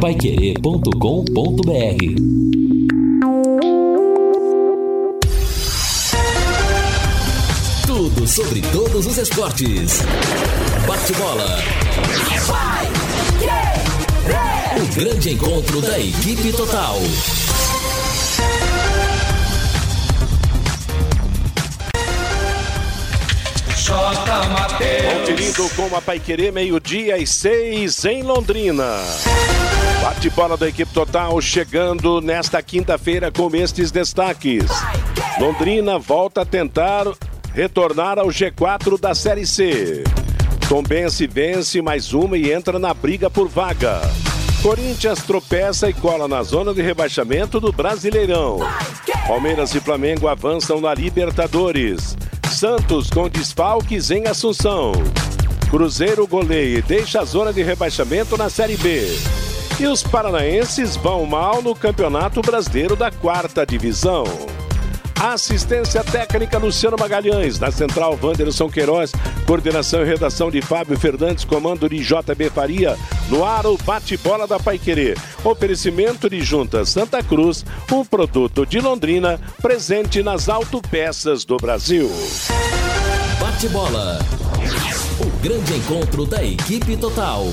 paiquerê.com.br Tudo sobre todos os esportes. Bate-bola. O grande encontro da equipe total. Conferindo com a Paiquerê, meio-dia e seis em Londrina. Bate-bola da equipe total chegando nesta quinta-feira com estes destaques. Londrina volta a tentar retornar ao G4 da Série C. Tombense vence mais uma e entra na briga por vaga. Corinthians tropeça e cola na zona de rebaixamento do Brasileirão. Palmeiras e Flamengo avançam na Libertadores. Santos com desfalques em Assunção. Cruzeiro goleia e deixa a zona de rebaixamento na Série B. E os paranaenses vão mal no Campeonato Brasileiro da Quarta Divisão. Assistência técnica Luciano Magalhães, na central Wanderson Queiroz, coordenação e redação de Fábio Fernandes, comando de JB Faria, no ar o bate-bola da Paiquerê. Oferecimento de Junta Santa Cruz, um produto de Londrina, presente nas autopeças do Brasil. Bate-bola. O grande encontro da equipe total.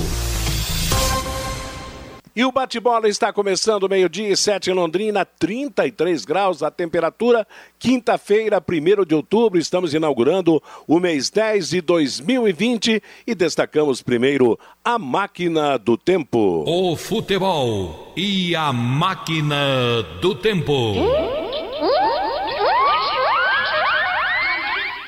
E o bate-bola está começando meio-dia e sete em Londrina, 33 graus a temperatura. Quinta-feira, 1 de outubro, estamos inaugurando o mês 10 de 2020 e destacamos primeiro a máquina do tempo. O futebol e a máquina do tempo.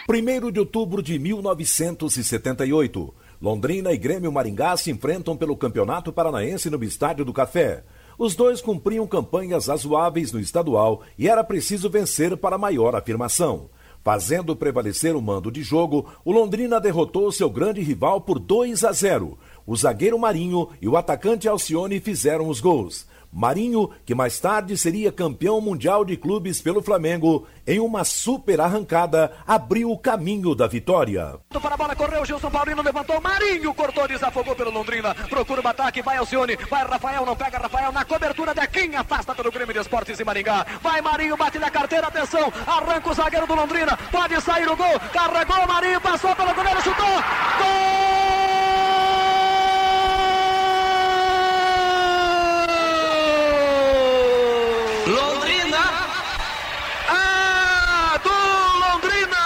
1 de outubro de 1978. Londrina e Grêmio Maringá se enfrentam pelo Campeonato Paranaense no Estádio do Café. Os dois cumpriam campanhas razoáveis no estadual e era preciso vencer para maior afirmação. Fazendo prevalecer o mando de jogo, o Londrina derrotou seu grande rival por 2 a 0. O zagueiro Marinho e o atacante Alcione fizeram os gols. Marinho, que mais tarde seria campeão mundial de clubes pelo Flamengo, em uma super arrancada, abriu o caminho da vitória. Para a bola, correu, Gilson Paulino levantou, Marinho cortou, desafogou pelo Londrina, procura o ataque, vai Alcione, vai Rafael, não pega Rafael, na cobertura Dequim, afasta pelo Grêmio de Esportes e Maringá, vai Marinho, bate na carteira, atenção, arranca o zagueiro do Londrina, pode sair o gol, carregou, Marinho, passou pelo goleiro, chutou, gol! Londrina! Ah, do Londrina!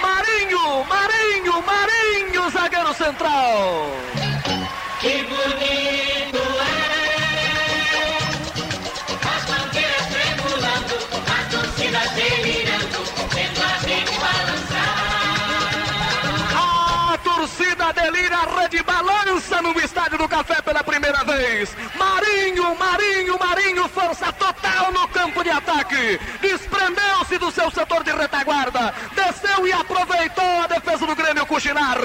Marinho, Marinho, Marinho, zagueiro central! Que bonito é! As bandeiras tremulando, a torcida delirando, vendo a rede balançar. A torcida delira, a rede balança no estádio do Café pela primeira vez. Marinho, Marinho, Marinho, força total no campo de ataque. Desprendeu-se do seu setor de retaguarda. Desceu e aproveitou a defesa do Grêmio Cuxinar.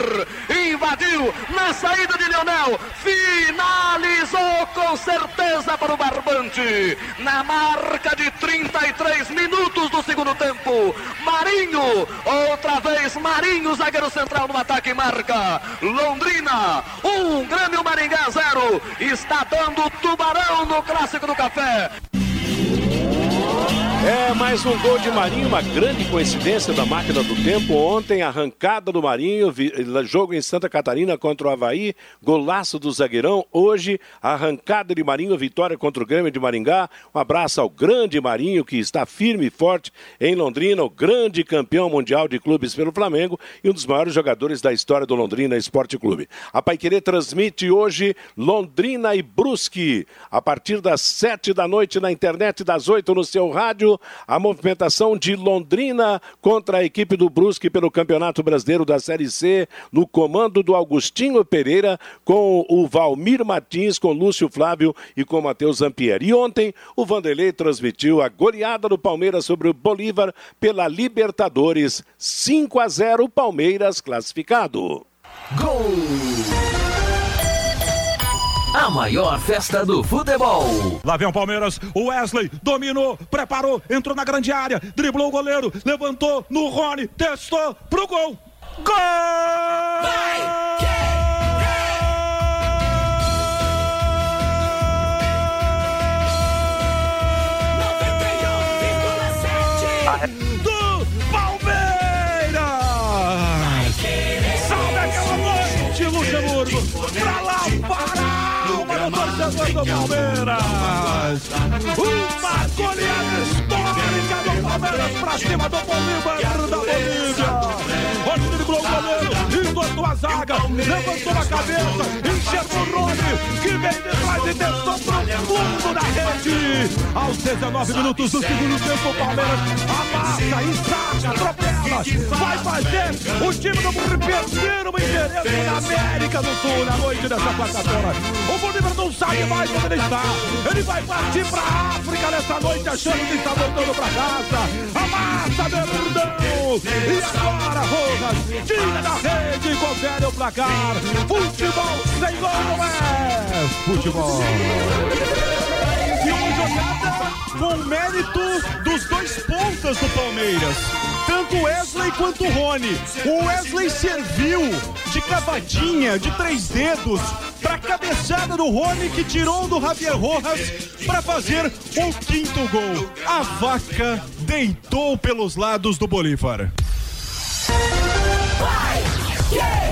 Invadiu na saída de Leonel. Finalizou com certeza para o Barbante. Na marca de 33 minutos do segundo tempo. Marinho, outra vez Marinho, zagueiro central no ataque marca. Londrina, um Grêmio Maringá zero. Está dando tubarão no clássico do café. É mais um gol de Marinho, uma grande coincidência da máquina do tempo. Ontem, arrancada do Marinho, jogo em Santa Catarina contra o Havaí, golaço do zagueirão. Hoje, arrancada de Marinho, vitória contra o Grêmio de Maringá. Um abraço ao grande Marinho, que está firme e forte em Londrina, o grande campeão mundial de clubes pelo Flamengo e um dos maiores jogadores da história do Londrina Esporte Clube. A Paiquerê transmite hoje Londrina e Brusque, a partir das sete da noite na internet, das oito no seu rádio a movimentação de Londrina contra a equipe do Brusque pelo Campeonato Brasileiro da Série C, no comando do Augustinho Pereira, com o Valmir Martins, com Lúcio Flávio e com Matheus Zampieri. E ontem, o Vanderlei transmitiu a goleada do Palmeiras sobre o Bolívar pela Libertadores. 5 a 0, Palmeiras classificado. Gol! maior festa do futebol. Lá vem o Palmeiras, o Wesley dominou, preparou, entrou na grande área, driblou o goleiro, levantou no Rony, testou pro gol. Gol! Vai! Que... Do Palmeiras! Salve aquela noite, Luxemburgo! Pra lá! Torcedor do Palmeiras! Uma goleada histórica do Palmeiras pra cima do Bolívar da Bolívia! Olha o driblou o goleiro, entortou a zaga, levantou a cabeça, enxergou o Rony, que vem de trás e tentou pro fundo da rede. Aos 19 minutos do segundo tempo, o Palmeiras amassa e saca, atropela, vai fazer o time do Burri perder o interesse na América do Sul na noite dessa quarta-feira. O Bolívar não sabe mais onde ele está. Ele vai partir pra África nessa noite, achando que está voltando pra casa. Amassa, Verdão! E agora, Rojas, tira da rede confere o placar. Futebol sem gol não é futebol. E uma jogada com mérito dos dois pontas do Palmeiras. Tanto Wesley quanto Rony. O Wesley serviu de cavadinha, de três dedos, para a cabeçada do Rony que tirou do Javier Rojas para fazer o quinto gol. A vaca deitou pelos lados do Bolívar. Yeah!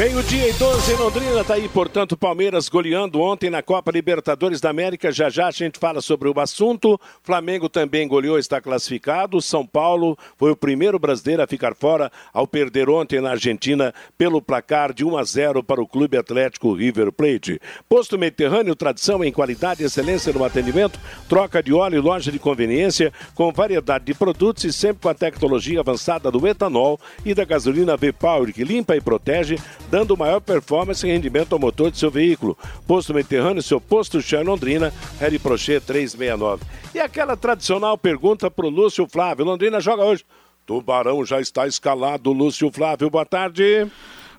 Meio-dia e 12 em Londrina, tá aí, portanto, Palmeiras goleando ontem na Copa Libertadores da América. Já já a gente fala sobre o assunto. Flamengo também goleou, está classificado. São Paulo foi o primeiro brasileiro a ficar fora ao perder ontem na Argentina pelo placar de 1 a 0 para o Clube Atlético River Plate. Posto Mediterrâneo, tradição em qualidade e excelência no atendimento, troca de óleo e loja de conveniência com variedade de produtos e sempre com a tecnologia avançada do etanol e da gasolina V-Power que limpa e protege dando maior performance e rendimento ao motor de seu veículo. Posto Mediterrâneo, seu posto Chão Londrina, Harry Prochet 369. E aquela tradicional pergunta para o Lúcio Flávio. Londrina joga hoje. Tubarão já está escalado. Lúcio Flávio, boa tarde.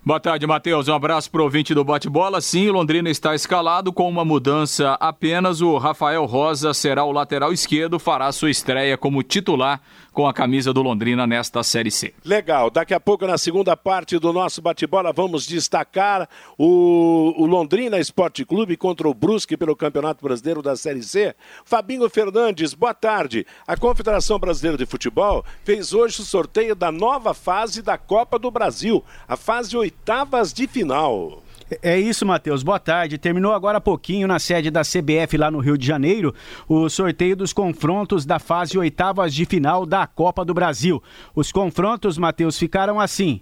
Boa tarde, Matheus. Um abraço para o ouvinte do bate-bola. Sim, Londrina está escalado com uma mudança apenas. O Rafael Rosa será o lateral esquerdo, fará sua estreia como titular com a camisa do Londrina nesta Série C. Legal. Daqui a pouco, na segunda parte do nosso bate-bola, vamos destacar o, o, Londrina Esporte Clube contra o Brusque pelo Campeonato Brasileiro da Série C. Fabinho Fernandes, boa tarde. A Confederação Brasileira de Futebol fez hoje o sorteio da nova fase da Copa do Brasil, a fase oitavas de final. É isso, Matheus. Boa tarde. Terminou agora há pouquinho na sede da CBF lá no Rio de Janeiro o sorteio dos confrontos da fase oitavas de final da Copa do Brasil. Os confrontos, Matheus, ficaram assim.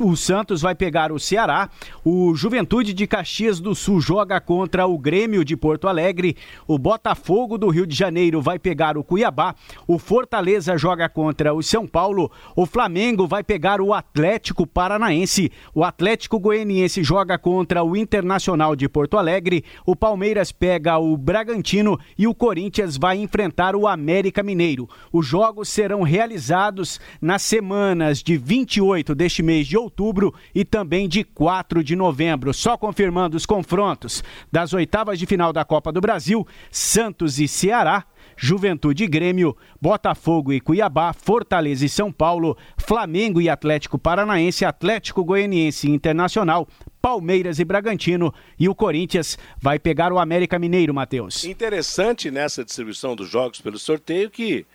O Santos vai pegar o Ceará, o Juventude de Caxias do Sul joga contra o Grêmio de Porto Alegre, o Botafogo do Rio de Janeiro vai pegar o Cuiabá, o Fortaleza joga contra o São Paulo, o Flamengo vai pegar o Atlético Paranaense, o Atlético Goianiense joga contra o Internacional de Porto Alegre, o Palmeiras pega o Bragantino e o Corinthians vai enfrentar o América Mineiro. Os jogos serão realizados nas semanas de 28 deste mês de outubro e também de 4 de novembro. Só confirmando os confrontos das oitavas de final da Copa do Brasil: Santos e Ceará. Juventude e Grêmio, Botafogo e Cuiabá, Fortaleza e São Paulo, Flamengo e Atlético Paranaense, Atlético Goianiense e Internacional, Palmeiras e Bragantino e o Corinthians vai pegar o América Mineiro, Matheus. Interessante nessa distribuição dos jogos pelo sorteio que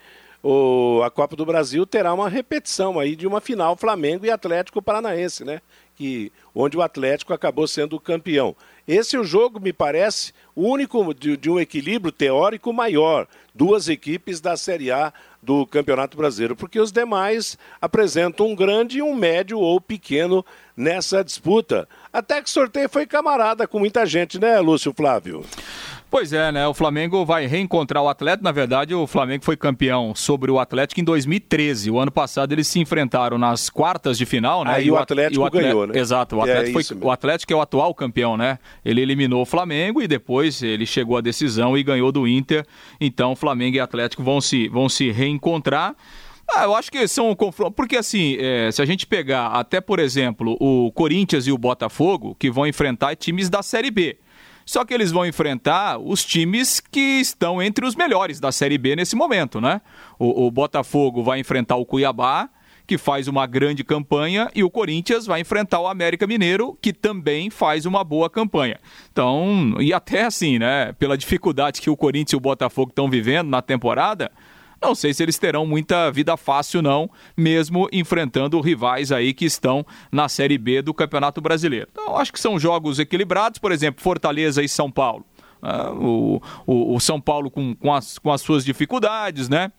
o, a Copa do Brasil terá uma repetição aí de uma final Flamengo e Atlético Paranaense, né? Que, onde o Atlético acabou sendo o campeão. Esse é o jogo, me parece, único de, de um equilíbrio teórico maior. Duas equipes da Série A do Campeonato Brasileiro, porque os demais apresentam um grande, um médio ou pequeno nessa disputa. Até que o sorteio foi camarada com muita gente, né, Lúcio Flávio? Pois é, né? O Flamengo vai reencontrar o Atlético. Na verdade, o Flamengo foi campeão sobre o Atlético em 2013. O ano passado eles se enfrentaram nas quartas de final, né? Aí e o Atlético, o Atlético ganhou, né? Exato. O Atlético, é foi, o Atlético é o atual campeão, né? Ele eliminou o Flamengo e depois ele chegou à decisão e ganhou do Inter. Então, Flamengo e Atlético vão se, vão se reencontrar. Ah, eu acho que são confrontos. Porque, assim, é, se a gente pegar até, por exemplo, o Corinthians e o Botafogo, que vão enfrentar times da Série B. Só que eles vão enfrentar os times que estão entre os melhores da Série B nesse momento, né? O, o Botafogo vai enfrentar o Cuiabá, que faz uma grande campanha, e o Corinthians vai enfrentar o América Mineiro, que também faz uma boa campanha. Então, e até assim, né? Pela dificuldade que o Corinthians e o Botafogo estão vivendo na temporada, não sei se eles terão muita vida fácil, não, mesmo enfrentando rivais aí que estão na Série B do Campeonato Brasileiro. Então, acho que são jogos equilibrados, por exemplo, Fortaleza e São Paulo. Ah, o, o, o, São Paulo com, com, as, com as suas dificuldades, né?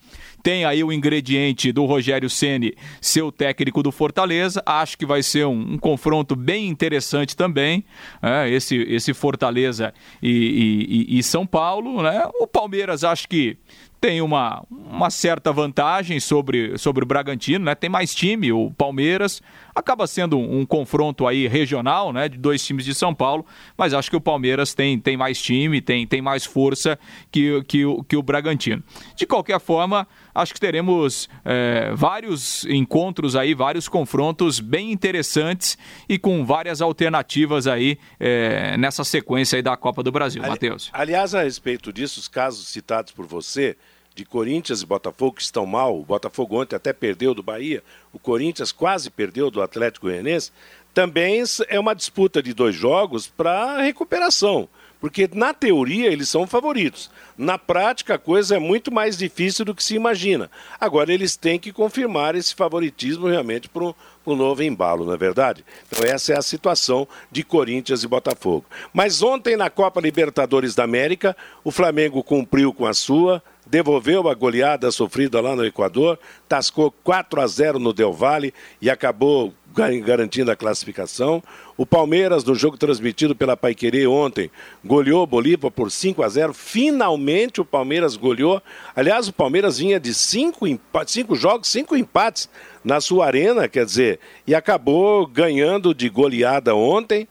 Tem aí o ingrediente do Rogério Ceni, seu técnico do Fortaleza. Acho que vai ser um, um confronto bem interessante também. É, esse, esse Fortaleza e, e, e, São Paulo, né? O Palmeiras acho que tem uma, uma certa vantagem sobre, sobre o Bragantino, né? Tem mais time, o Palmeiras. Acaba sendo um, um, confronto aí regional, né? De dois times de São Paulo, mas acho que o Palmeiras tem, tem mais time, tem, tem mais força que, que, que o Bragantino. De qualquer forma, acho que teremos é, vários encontros aí, vários confrontos bem interessantes e com várias alternativas aí é, nessa sequência aí da Copa do Brasil, Ali, Matheus. Aliás, a respeito disso, os casos citados por você de Corinthians e Botafogo que estão mal, o Botafogo ontem até perdeu do Bahia, o Corinthians quase perdeu do Atlético Goianiense, também é uma disputa de dois jogos para recuperação. Porque na teoria eles são favoritos. Na prática a coisa é muito mais difícil do que se imagina. Agora eles têm que confirmar esse favoritismo realmente para um novo embalo, não é verdade? Então essa é a situação de Corinthians e Botafogo. Mas ontem na Copa Libertadores da América, o Flamengo cumpriu com a sua, devolveu a goleada sofrida lá no Equador, tascou 4 a 0 no Del Valle e acabou garantindo a classificação. O Palmeiras, no jogo transmitido pela Paiquerê ontem, goleou o Bolívar por 5 a 0. Finalmente o Palmeiras goleou. Aliás, o Palmeiras vinha de cinco, cinco jogos, cinco empates na sua arena, quer dizer, e acabou ganhando de goleada ontem.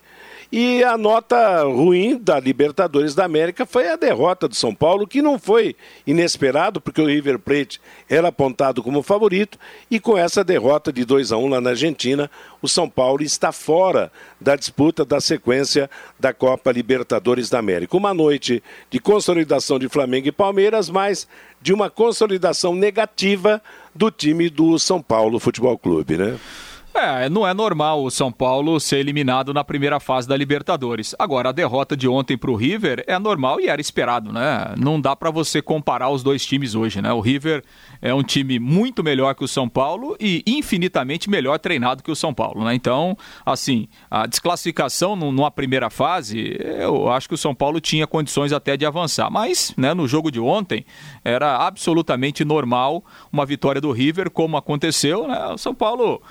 E a nota ruim da Libertadores da América foi a derrota do São Paulo, que não foi inesperado, porque o River Plate era apontado como favorito, e com essa derrota de 2 a 1 lá na Argentina, o São Paulo está fora da disputa da sequência da Copa Libertadores da América. Uma noite de consolidação de Flamengo e Palmeiras, mas de uma consolidação negativa do time do São Paulo Futebol Clube, né? É, não é normal o São Paulo ser eliminado na primeira fase da Libertadores. Agora, a derrota de ontem para o River é normal e era esperado, né? Não dá para você comparar os dois times hoje, né? O River é um time muito melhor que o São Paulo e infinitamente melhor treinado que o São Paulo, né? Então, assim, a desclassificação numa primeira fase, eu acho que o São Paulo tinha condições até de avançar. Mas, né, no jogo de ontem, era absolutamente normal uma vitória do River, como aconteceu, né? O São Paulo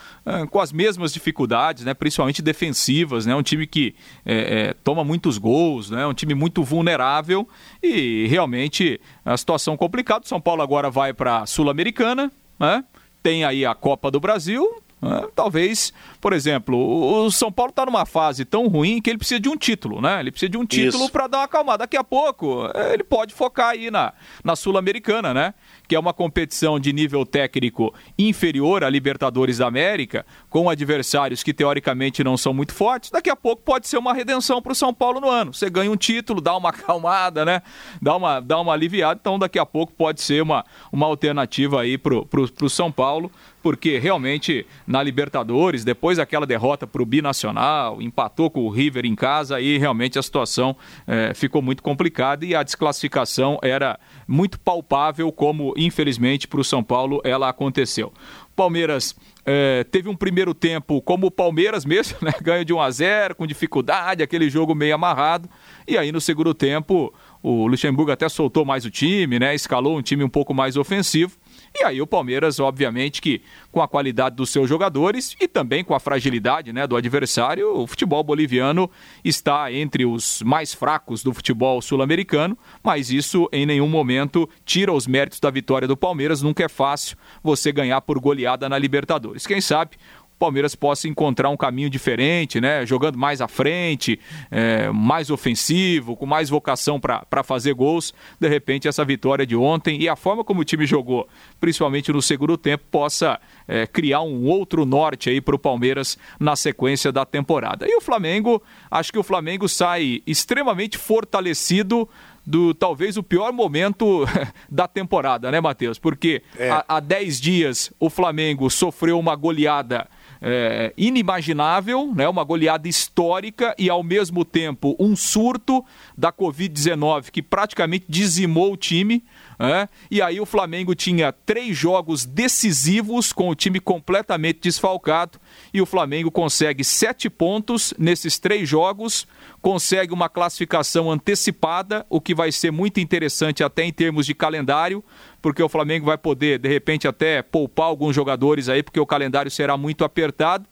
com as mesmas dificuldades, né, principalmente defensivas, né, um time que é, é, toma muitos gols, né, um time muito vulnerável e realmente a situação complicada. São Paulo agora vai para a Sul-Americana, né, tem aí a Copa do Brasil, né, Talvez, por exemplo, o São Paulo está numa fase tão ruim que ele precisa de um título, né? Ele precisa de um título para dar uma acalmada. Daqui a pouco ele pode focar aí na, na Sul-Americana, né? Que é uma competição de nível técnico inferior à Libertadores da América, com adversários que teoricamente não são muito fortes, daqui a pouco pode ser uma redenção para o São Paulo no ano. Você ganha um título, dá uma acalmada, né? Dá uma, dá uma aliviada, então daqui a pouco pode ser uma, uma alternativa aí para o São Paulo porque realmente na Libertadores, depois daquela derrota para o Binacional, empatou com o River em casa, aí realmente a situação é, ficou muito complicada e a desclassificação era muito palpável, como infelizmente para o São Paulo ela aconteceu. Palmeiras é, teve um primeiro tempo como o Palmeiras mesmo, né? ganho de 1 a 0 com dificuldade, aquele jogo meio amarrado. E aí no segundo tempo o Luxemburgo até soltou mais o time, né? escalou um time um pouco mais ofensivo. E aí o Palmeiras, obviamente, que com a qualidade dos seus jogadores e também com a fragilidade né, do adversário, o futebol boliviano está entre os mais fracos do futebol sul-americano, mas isso em nenhum momento tira os méritos da vitória do Palmeiras. Nunca é fácil você ganhar por goleada na Libertadores. Quem sabe Palmeiras possa encontrar um caminho diferente, né? Jogando mais à frente, é, mais ofensivo, com mais vocação para fazer gols. De repente, essa vitória de ontem e a forma como o time jogou, principalmente no segundo tempo, possa é, criar um outro norte aí para o Palmeiras na sequência da temporada. E o Flamengo, acho que o Flamengo sai extremamente fortalecido do talvez o pior momento da temporada, né, Matheus? Porque é. há 10 dias o Flamengo sofreu uma goleada é, inimaginável, né? uma goleada histórica e, ao mesmo tempo, um surto da Covid-19 que praticamente dizimou o time. Né? E aí o Flamengo tinha três jogos decisivos com o time completamente desfalcado e o Flamengo consegue sete pontos nesses três jogos, consegue uma classificação antecipada, o que vai ser muito interessante até em termos de calendário, porque o Flamengo vai poder, de repente, até poupar alguns jogadores aí, porque o calendário será muito apertado.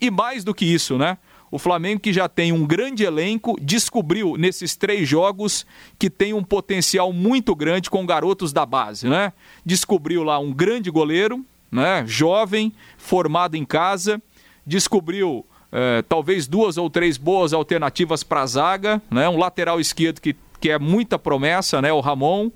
E mais do que isso, né? O Flamengo, que já tem um grande elenco, descobriu nesses três jogos que tem um potencial muito grande com garotos da base, né? Descobriu lá um grande goleiro, né? Jovem, formado em casa, descobriu é, talvez duas ou três boas alternativas para a zaga, né? Um lateral esquerdo que, que é muita promessa, né? O Ramon.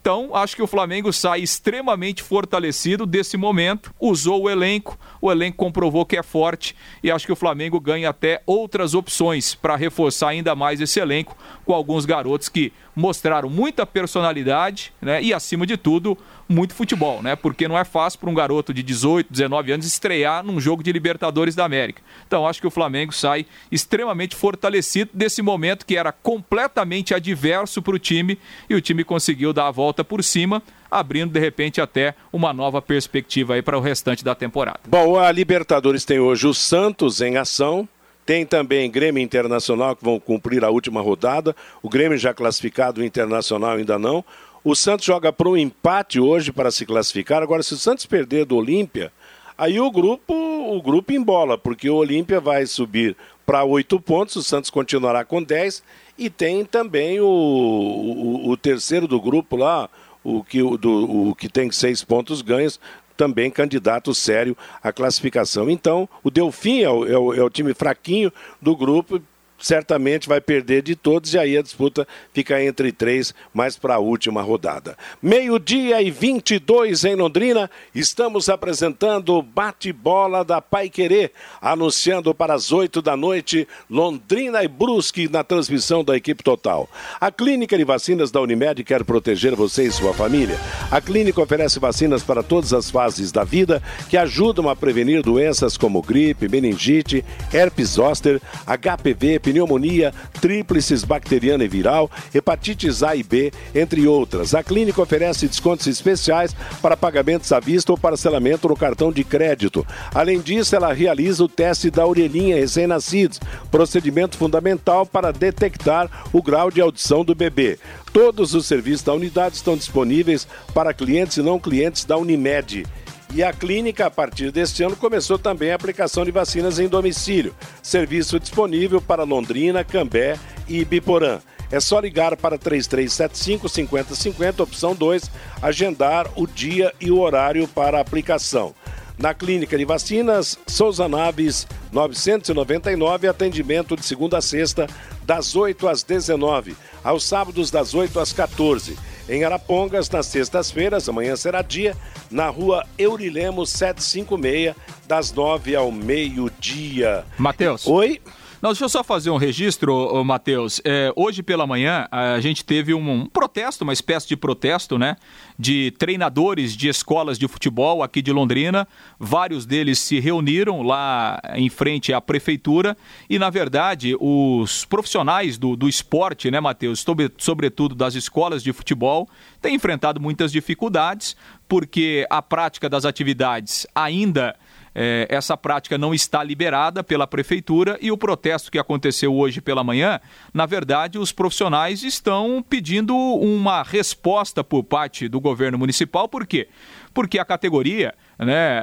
Então, acho que o Flamengo sai extremamente fortalecido desse momento, usou o elenco, o elenco comprovou que é forte e acho que o Flamengo ganha até outras opções para reforçar ainda mais esse elenco com alguns garotos que mostraram muita personalidade né, e, acima de tudo, muito futebol, né? Porque não é fácil para um garoto de 18, 19 anos estrear num jogo de Libertadores da América. Então acho que o Flamengo sai extremamente fortalecido desse momento que era completamente adverso para o time e o time conseguiu dar a volta por cima abrindo de repente até uma nova perspectiva aí para o restante da temporada. Bom, a Libertadores tem hoje o Santos em ação, tem também Grêmio Internacional que vão cumprir a última rodada. O Grêmio já classificado, o Internacional ainda não. O Santos joga para um empate hoje para se classificar. Agora, se o Santos perder do Olímpia, aí o grupo, o grupo embola, porque o Olímpia vai subir para oito pontos, o Santos continuará com dez e tem também o, o, o terceiro do grupo lá, o que, do, o que tem seis pontos ganhos, também candidato sério à classificação. Então, o Delfim é o, é o, é o time fraquinho do grupo, certamente vai perder de todos e aí a disputa fica entre três, mais para a última rodada. Meio-dia e 22 em Londrina, estamos apresentando o bate-bola da Pai Querer, anunciando para as oito da noite Londrina e Brusque na transmissão da equipe total. A Clínica de Vacinas da Unimed quer proteger você e sua família. A clínica oferece vacinas para todas as fases da vida que ajudam a prevenir doenças como gripe, meningite, herpes zoster, HPV, pneumonia, tríplices bacteriana e viral, hepatites A e B, entre outras. A clínica oferece descontos especiais para pagamentos à vista ou parcelamento no cartão de crédito. Além disso, ela realiza o teste da orelhinha recém-nascidos, procedimento fundamental para detectar o grau de audição do bebê. Todos os serviços da unidade estão disponíveis para clientes e não clientes da Unimed. E a clínica, a partir deste ano, começou também a aplicação de vacinas em domicílio. Serviço disponível para Londrina, Cambé e Biporã. É só ligar para 3375 5050, opção 2, agendar o dia e o horário para a aplicação. Na Clínica de Vacinas, Souza Naves 999, atendimento de segunda a sexta, das 8 às 19, aos sábados das 8 às 14 em Arapongas, nas sextas-feiras, amanhã será dia, na rua Eurilemos 756, das 9 ao meio-dia. Matheus. Oi? Não, deixa eu só fazer um registro, Matheus. É, hoje pela manhã a gente teve um, um, protesto, uma espécie de protesto, né? De treinadores de escolas de futebol aqui de Londrina. Vários deles se reuniram lá em frente à prefeitura e, na verdade, os profissionais do, do esporte, né, Matheus? Sobre, sobretudo das escolas de futebol, têm enfrentado muitas dificuldades porque a prática das atividades ainda é, essa prática não está liberada pela prefeitura e o protesto que aconteceu hoje pela manhã, na verdade, os profissionais estão pedindo uma resposta por parte do governo municipal, por quê? Porque a categoria né,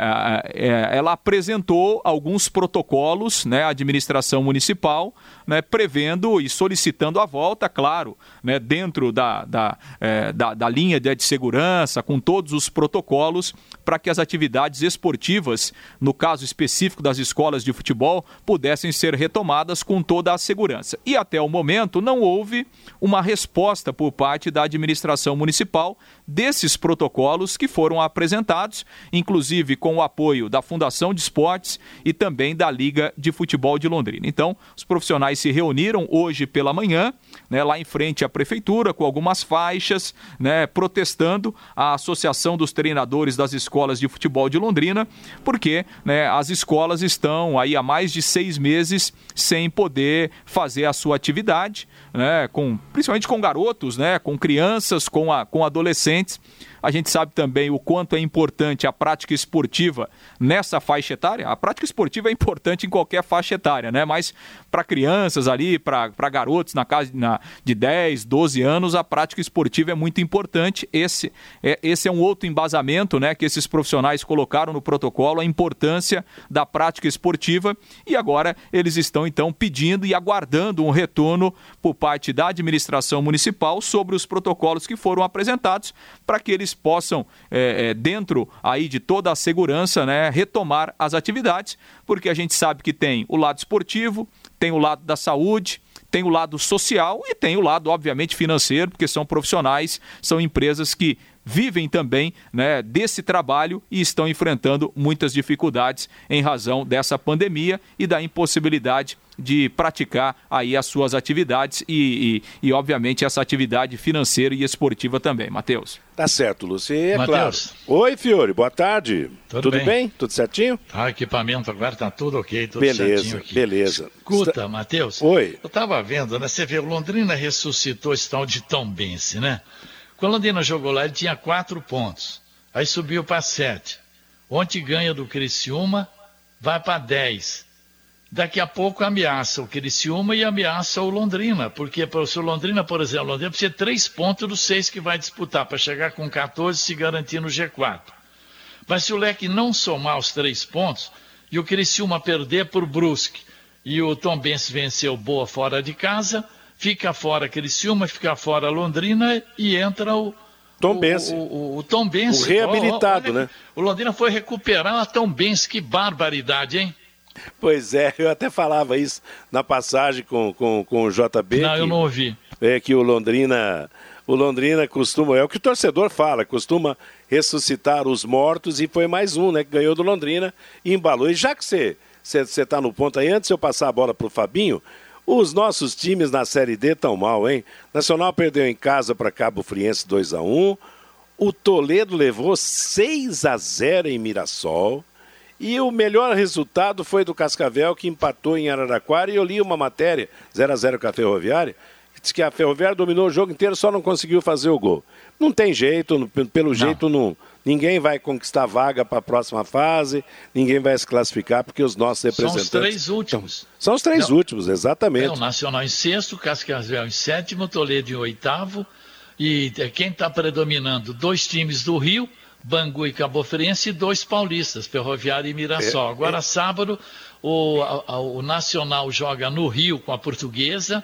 é, ela apresentou alguns protocolos, né, à administração municipal, né, prevendo e solicitando a volta, claro, né, dentro da, da, é, da, da, linha de segurança, com todos os protocolos, para que as atividades esportivas, no caso específico das escolas de futebol, pudessem ser retomadas com toda a segurança. E até o momento não houve uma resposta por parte da administração municipal desses protocolos que foram apresentados, inclusive com o apoio da Fundação de Esportes e também da Liga de Futebol de Londrina. Então, os profissionais se reuniram hoje pela manhã, né, lá em frente à prefeitura, com algumas faixas, né, protestando a Associação dos Treinadores das Escolas de Futebol de Londrina, porque né, as escolas estão aí há mais de seis meses sem poder fazer a sua atividade, né, com, principalmente com garotos, né, com crianças, com, a, com adolescentes. A gente sabe também o quanto é importante a prática esportiva nessa faixa etária. A prática esportiva é importante em qualquer faixa etária, né? Mas para crianças ali, para garotos na casa na, de 10, 12 anos, a prática esportiva é muito importante. Esse é, esse é um outro embasamento né, que esses profissionais colocaram no protocolo, a importância da prática esportiva. E agora eles estão então pedindo e aguardando um retorno por parte da administração municipal sobre os protocolos que foram apresentados para que eles possam, é, é, dentro aí de toda a segurança, né, retomar as atividades, porque a gente sabe que tem o lado esportivo, tem o lado da saúde, tem o lado social e tem o lado, obviamente, financeiro, porque são profissionais, são empresas que vivem também né, desse trabalho e estão enfrentando muitas dificuldades em razão dessa pandemia e da impossibilidade de praticar aí as suas atividades e, e, e obviamente, essa atividade financeira e esportiva também. Matheus. Tá certo, Lúcio. É Mateus. claro. Oi, Fiore, boa tarde. Tudo, tudo bem? bem? Tudo certinho? Ah, equipamento agora tá tudo ok, tudo beleza, certinho aqui. Beleza, Escuta, Está... Matheus. Oi. Eu tava vendo, né? Você vê, Londrina ressuscitou esse tal de Tombense, né? Quando Londrina jogou lá, ele tinha quatro pontos. Aí subiu para sete. Ontem ganha do Criciúma, vai para dez. Daqui a pouco ameaça o Criciúma e ameaça o Londrina, porque se o Londrina, por exemplo, Londrina precisa três pontos dos seis que vai disputar para chegar com 14 e se garantir no G4. Mas se o Leque não somar os três pontos e o Criciúma perder por Brusque e o Tom Benz venceu Boa fora de casa, fica fora Criciúma, fica fora Londrina e entra o Tom Benz. O, o, o, Tom Benz. O reabilitado, né? O Londrina foi recuperar a Tom Benz, que barbaridade, hein? Pois é, eu até falava isso na passagem com, com, com o JB. Não, que, eu não ouvi. É que o Londrina, o Londrina costuma, é o que o torcedor fala, costuma ressuscitar os mortos e foi mais um, né, que ganhou do Londrina e embalou. E já que você está no ponto aí, antes de eu passar a bola para o Fabinho, os nossos times na Série D estão mal, hein? Nacional perdeu em casa para Cabo Friense 2 a 1 O Toledo levou 6 a 0 em Mirassol. E o melhor resultado foi do Cascavel, que empatou em Araraquara. E eu li uma matéria, 0 a 0 com a Ferroviária, que diz que a Ferroviária dominou o jogo inteiro, só não conseguiu fazer o gol. Não tem jeito, pelo jeito não. Ninguém vai conquistar vaga para a próxima fase, ninguém vai se classificar, porque os nossos representantes. São os três últimos. São os três Não. últimos, exatamente. É, o Nacional em sexto, Cascavel em sétimo, Toledo em oitavo. E quem está predominando? Dois times do Rio, Bangu e Cabo Friense, e dois paulistas, Ferroviário e Mirassol. É, Agora, é... sábado, o, a, o Nacional joga no Rio com a Portuguesa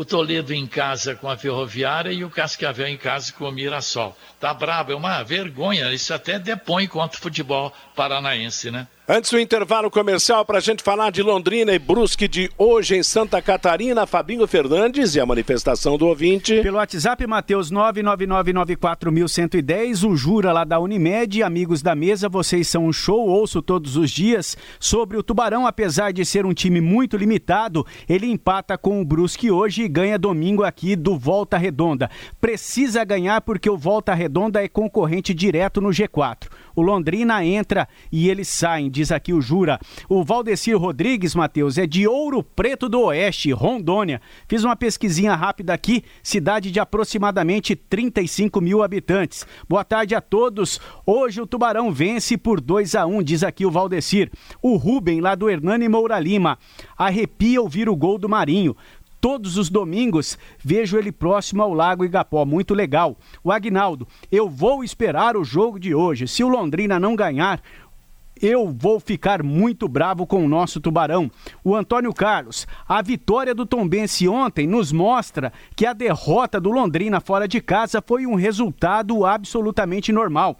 o Toledo em casa com a Ferroviária e o Cascavel em casa com o Mirassol. Tá bravo, é uma vergonha, isso até depõe contra o futebol paranaense, né? Antes do intervalo comercial, para a gente falar de Londrina e Brusque de hoje em Santa Catarina, Fabinho Fernandes e a manifestação do ouvinte. Pelo WhatsApp, Matheus 99994110, o Jura lá da Unimed, amigos da mesa, vocês são um show, ouço todos os dias. Sobre o Tubarão, apesar de ser um time muito limitado, ele empata com o Brusque hoje e ganha domingo aqui do Volta Redonda. Precisa ganhar porque o Volta Redonda é concorrente direto no G4. O Londrina entra e eles saem, diz aqui o Jura. O Valdecir Rodrigues, Matheus, é de Ouro Preto do Oeste, Rondônia. Fiz uma pesquisinha rápida aqui, cidade de aproximadamente 35 mil habitantes. Boa tarde a todos. Hoje o Tubarão vence por 2 a 1 diz aqui o Valdecir. O Rubem, lá do Hernani Moura Lima. Arrepia ouvir o gol do Marinho todos os domingos vejo ele próximo ao Lago Igapó. Muito legal. O Agnaldo, eu vou esperar o jogo de hoje. Se o Londrina não ganhar, eu vou ficar muito bravo com o nosso tubarão. O Antônio Carlos, a vitória do Tombense ontem nos mostra que a derrota do Londrina fora de casa foi um resultado absolutamente normal.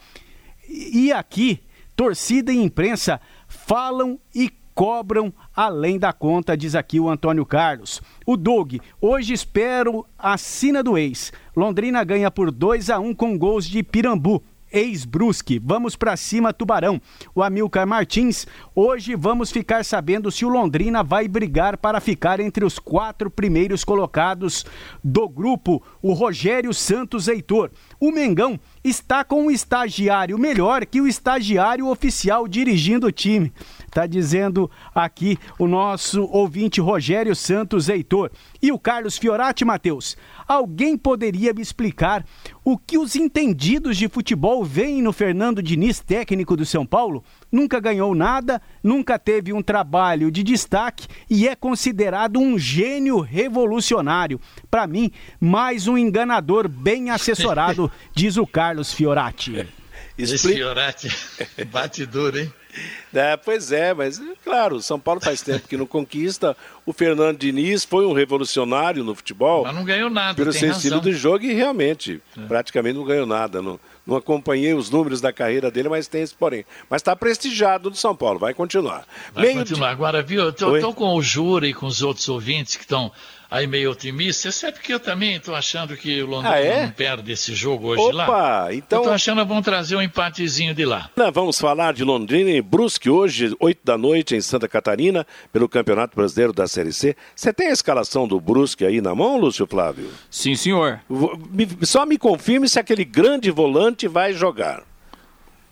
E aqui, torcida e imprensa falam e cobram além da conta, diz aqui o Antônio Carlos. O Doug, hoje espero a sina do ex. Londrina ganha por 2 a 1 com gols de Pirambu ex-Brusque. Vamos para cima, Tubarão. O Amilcar Martins, hoje vamos ficar sabendo se o Londrina vai brigar para ficar entre os quatro primeiros colocados do grupo. O Rogério Santos Heitor. O Mengão está com um estagiário melhor que o estagiário oficial dirigindo o time. Está dizendo aqui o nosso ouvinte Rogério Santos Heitor. E o Carlos Fiorati, Matheus, alguém poderia me explicar o que os entendidos de futebol veem no Fernando Diniz, técnico do São Paulo? Nunca ganhou nada, nunca teve um trabalho de destaque e é considerado um gênio revolucionário. Para mim, mais um enganador bem assessorado, diz o Carlos Fiorati. Esse Fiorati bate duro, hein? É, pois é, mas claro, o São Paulo faz tempo que não conquista. O Fernando Diniz foi um revolucionário no futebol. Mas não ganhou nada. Pelo tem seu razão. estilo de jogo e realmente, é. praticamente não ganhou nada. Não, não acompanhei os números da carreira dele, mas tem esse porém. Mas está prestigiado do São Paulo, vai continuar. Vai Meio continuar. De... Agora, viu, eu estou com o Júri e com os outros ouvintes que estão aí meio otimista. Você sabe que eu também estou achando que o Londrina ah, é? não perde esse jogo hoje Opa, lá. então... Eu estou achando que vão trazer um empatezinho de lá. Não, vamos falar de Londrina e Brusque hoje, 8 da noite, em Santa Catarina, pelo Campeonato Brasileiro da Série C. Você tem a escalação do Brusque aí na mão, Lúcio Flávio? Sim, senhor. Só me confirme se aquele grande volante vai jogar.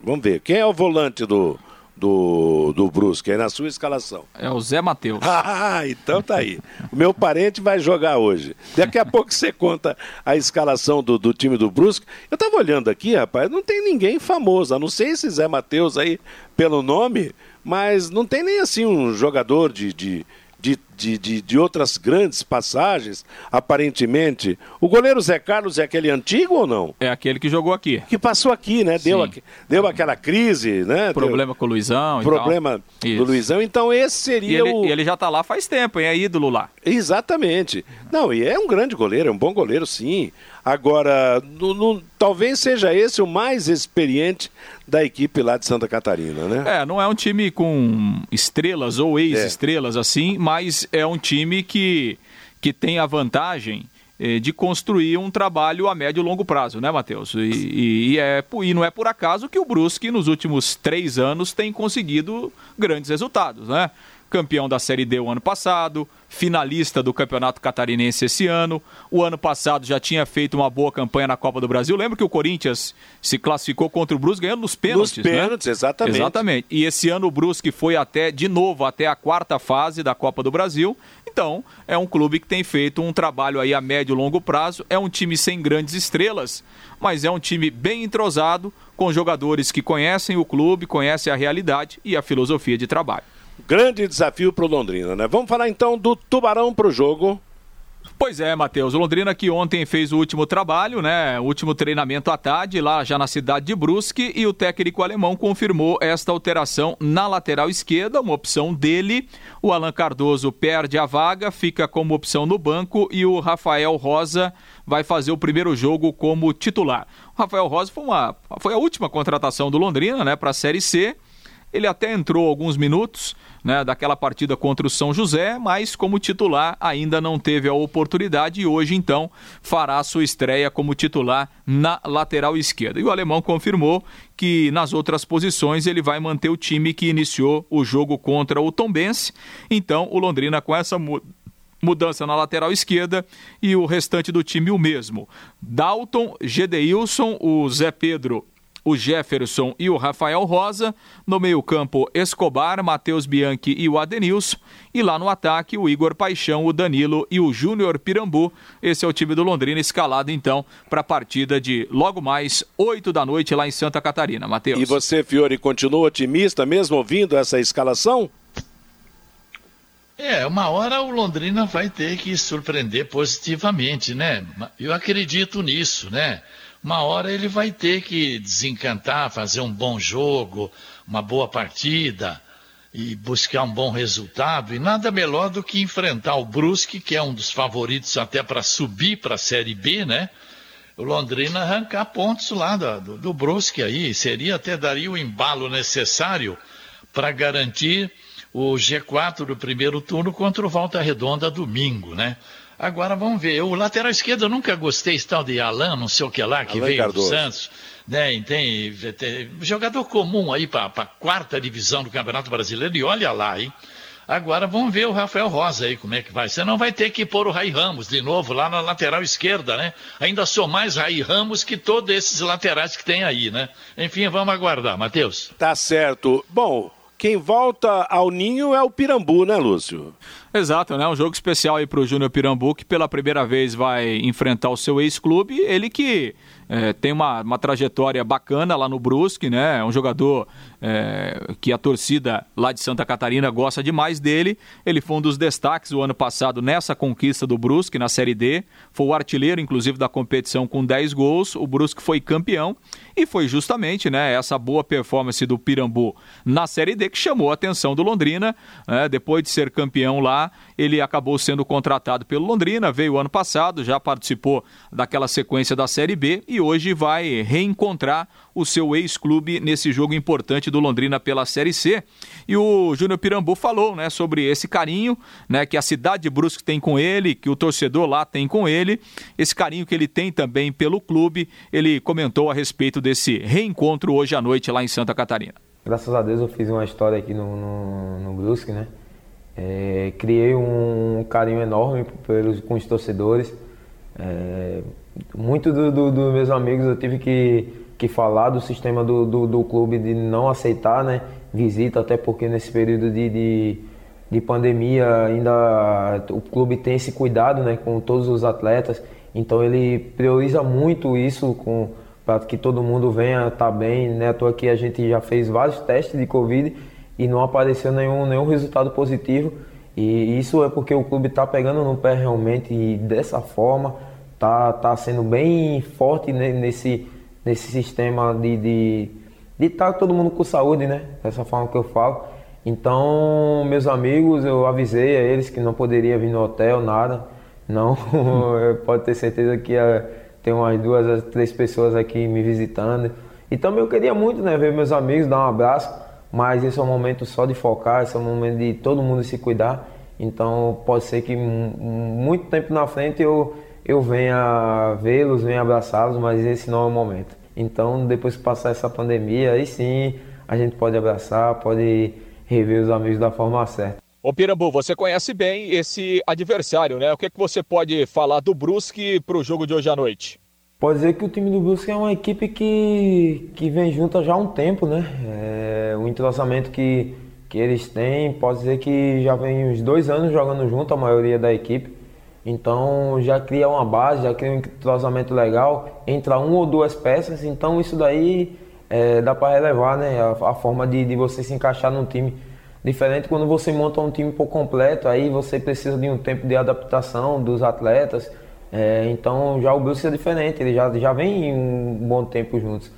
Vamos ver. Quem é o volante do, do, do Brusque, aí na sua escalação. É o Zé Matheus. Ah, então tá aí. O meu parente vai jogar hoje. Daqui a pouco você conta a escalação do, do time do Brusque. Eu tava olhando aqui, rapaz, não tem ninguém famoso, a não ser esse Zé Matheus aí pelo nome, mas não tem nem assim um jogador de, de de, de, de, de, outras grandes passagens, aparentemente. O goleiro Zé Carlos é aquele antigo ou não? É aquele que jogou aqui. Que passou aqui, né? Deu, aqui, deu aquela crise, né? Problema deu... com o Luizão. Problema do Luizão. Então esse seria e ele, o. E ele já está lá faz tempo, hein? é ídolo lá. Exatamente. Não, e é um grande goleiro, é um bom goleiro, sim. Agora, no, no, talvez seja esse o mais experiente da equipe lá de Santa Catarina, né? É, não é um time com estrelas ou ex-estrelas é. assim, mas é um time que, que tem a vantagem eh, de construir um trabalho a médio e longo prazo, né, Matheus? E, e, e, é, e não é por acaso que o Brusque, nos últimos três anos, tem conseguido grandes resultados, né? Campeão da Série D o ano passado, finalista do Campeonato Catarinense esse ano. O ano passado já tinha feito uma boa campanha na Copa do Brasil. Lembra que o Corinthians se classificou contra o Brusque ganhando nos pênaltis, Nos pênaltis, né? exatamente. Exatamente. E esse ano o Brusque foi até, de novo, até a quarta fase da Copa do Brasil. Então, é um clube que tem feito um trabalho aí a médio e longo prazo. É um time sem grandes estrelas, mas é um time bem entrosado, com jogadores que conhecem o clube, conhecem a realidade e a filosofia de trabalho. Grande desafio para o Londrina, né? Vamos falar então do Tubarão para o jogo. Pois é, Matheus. O Londrina que ontem fez o último trabalho, né? O último treinamento à tarde, lá já na cidade de Brusque, e o técnico alemão confirmou esta alteração na lateral esquerda, uma opção dele. O Alan Cardoso perde a vaga, fica como opção no banco, e o Rafael Rosa vai fazer o primeiro jogo como titular. O Rafael Rosa foi, uma, foi a última contratação do Londrina, né, para a Série C. Ele até entrou alguns minutos, né, daquela partida contra o São José, mas como titular ainda não teve a oportunidade e hoje então fará sua estreia como titular na lateral esquerda. E o alemão confirmou que nas outras posições ele vai manter o time que iniciou o jogo contra o Tombense. Então o Londrina com essa mudança na lateral esquerda e o restante do time o mesmo. Dalton, Gedeilson, o Zé Pedro o Jefferson e o Rafael Rosa. No meio-campo, Escobar, Matheus Bianchi e o Adenilson. E lá no ataque, o Igor Paixão, o Danilo e o Júnior Pirambu. Esse é o time do Londrina escalado, então, para a partida de logo mais 8 da noite lá em Santa Catarina. Matheus. E você, Fiore, continua otimista mesmo ouvindo essa escalação? É, uma hora o Londrina vai ter que surpreender positivamente, né? Eu acredito nisso, né? Uma hora ele vai ter que desencantar, fazer um bom jogo, uma boa partida e buscar um bom resultado. E nada melhor do que enfrentar o Brusque, que é um dos favoritos até para subir para a Série B, né? O Londrina arrancar pontos lá do, do, Brusque aí. Seria até daria o embalo necessário para garantir o G4 do primeiro turno contra o Volta Redonda domingo, né? Agora vamos ver. O lateral esquerdo eu nunca gostei, esse tal de Alan, não sei o que lá, que Alan veio Cardoso. do Santos. Né, tem, tem jogador comum aí para a quarta divisão do Campeonato Brasileiro e olha lá, hein? Agora vamos ver o Rafael Rosa aí, como é que vai. Você não vai ter que pôr o Rai Ramos de novo lá na lateral esquerda, né? Ainda sou mais Rai Ramos que todos esses laterais que tem aí, né? Enfim, vamos aguardar, Matheus. Tá certo. Bom, quem volta ao ninho é o Pirambu, né, Lúcio? Exato, né? Um jogo especial aí para o Júnior Pirambu, que pela primeira vez vai enfrentar o seu ex-clube. Ele que é, tem uma, uma trajetória bacana lá no Brusque, né? É um jogador é, que a torcida lá de Santa Catarina gosta demais dele. Ele foi um dos destaques o ano passado nessa conquista do Brusque na Série D. Foi o artilheiro, inclusive, da competição com 10 gols. O Brusque foi campeão e foi justamente né, essa boa performance do Pirambu na Série D que chamou a atenção do Londrina. Né? Depois de ser campeão lá, ele acabou sendo contratado pelo Londrina, veio ano passado, já participou daquela sequência da Série B e hoje vai reencontrar o seu ex-clube nesse jogo importante do Londrina pela Série C. E o Júnior Pirambu falou, né, sobre esse carinho, né, que a cidade de Brusque tem com ele, que o torcedor lá tem com ele, esse carinho que ele tem também pelo clube. Ele comentou a respeito desse reencontro hoje à noite lá em Santa Catarina. Graças a Deus eu fiz uma história aqui no, no, no Brusque, né? É, criei um carinho enorme pelos, com os torcedores. É, muito dos do, do meus amigos eu tive que, que falar do sistema do, do, do, clube de não aceitar né, visita, até porque nesse período de, de, de, pandemia ainda o clube tem esse cuidado né, com todos os atletas, então ele prioriza muito isso com para que todo mundo venha estar tá bem. Né? À toa que a gente já fez vários testes de Covid e não apareceu nenhum, nenhum resultado positivo. E isso é porque o clube está pegando no pé realmente e dessa forma tá, tá sendo bem forte nesse, nesse sistema de estar de, de tá todo mundo com saúde, né? Dessa forma que eu falo. Então, meus amigos, eu avisei a eles que não poderia vir no hotel, nada. Não, pode ter certeza que uh, tem umas duas, três pessoas aqui me visitando. E também eu queria muito né, ver meus amigos, dar um abraço, mas esse é um momento só de focar, esse é um momento de todo mundo se cuidar. Então pode ser que muito tempo na frente eu eu venha vê-los, venha abraçá-los, mas esse não é o momento. Então, depois que passar essa pandemia, aí sim a gente pode abraçar, pode rever os amigos da forma certa. Ô Pirambu, você conhece bem esse adversário, né? O que, é que você pode falar do Brusque para o jogo de hoje à noite? Pode dizer que o time do Brusque é uma equipe que, que vem junto já há um tempo, né? É, o entrosamento que, que eles têm, pode dizer que já vem uns dois anos jogando junto, a maioria da equipe. Então já cria uma base, já cria um entrosamento legal, entra uma ou duas peças, então isso daí é, dá para relevar né, a, a forma de, de, você se encaixar num time. Diferente quando você monta um time por completo, aí você precisa de um tempo de adaptação dos atletas. É, então já o Brusque é diferente, ele já, já vem um bom tempo juntos.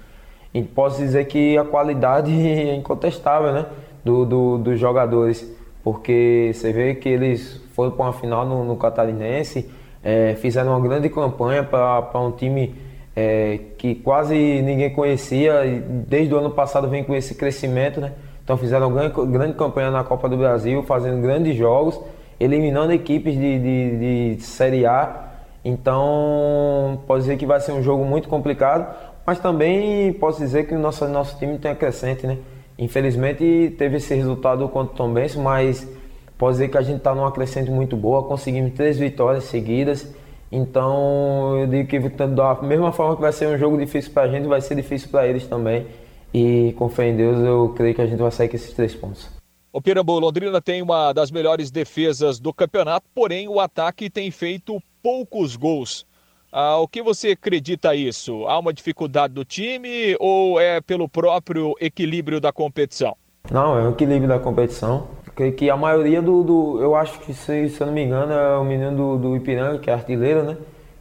E posso dizer que a qualidade é incontestável né, do, do, dos jogadores, porque você vê que eles foram para uma final no, no Catarinense, é, fizeram uma grande campanha para um time é, que quase ninguém conhecia, e desde o ano passado vem com esse crescimento, né? Então fizeram uma grande, grande campanha na Copa do Brasil, fazendo grandes jogos, eliminando equipes de, de, de Série A. Então, pode dizer que vai ser um jogo muito complicado, mas também posso dizer que o nosso, nosso time tem acrescente, né? Infelizmente teve esse resultado contra o Tom Benz, mas Pode dizer que a gente está numa crescente muito boa, conseguimos três vitórias seguidas. Então eu digo que da mesma forma que vai ser um jogo difícil para a gente, vai ser difícil para eles também. E com fé em Deus, eu creio que a gente vai sair com esses três pontos. O Pirambu, Londrina tem uma das melhores defesas do campeonato, porém o ataque tem feito poucos gols. Ah, o que você acredita isso? Há uma dificuldade do time ou é pelo próprio equilíbrio da competição? Não, é o equilíbrio da competição. Que, a maioria do, do, Eu acho que, se, se eu não me engano, é o menino do, do Ipiranga, que é artilheiro, né?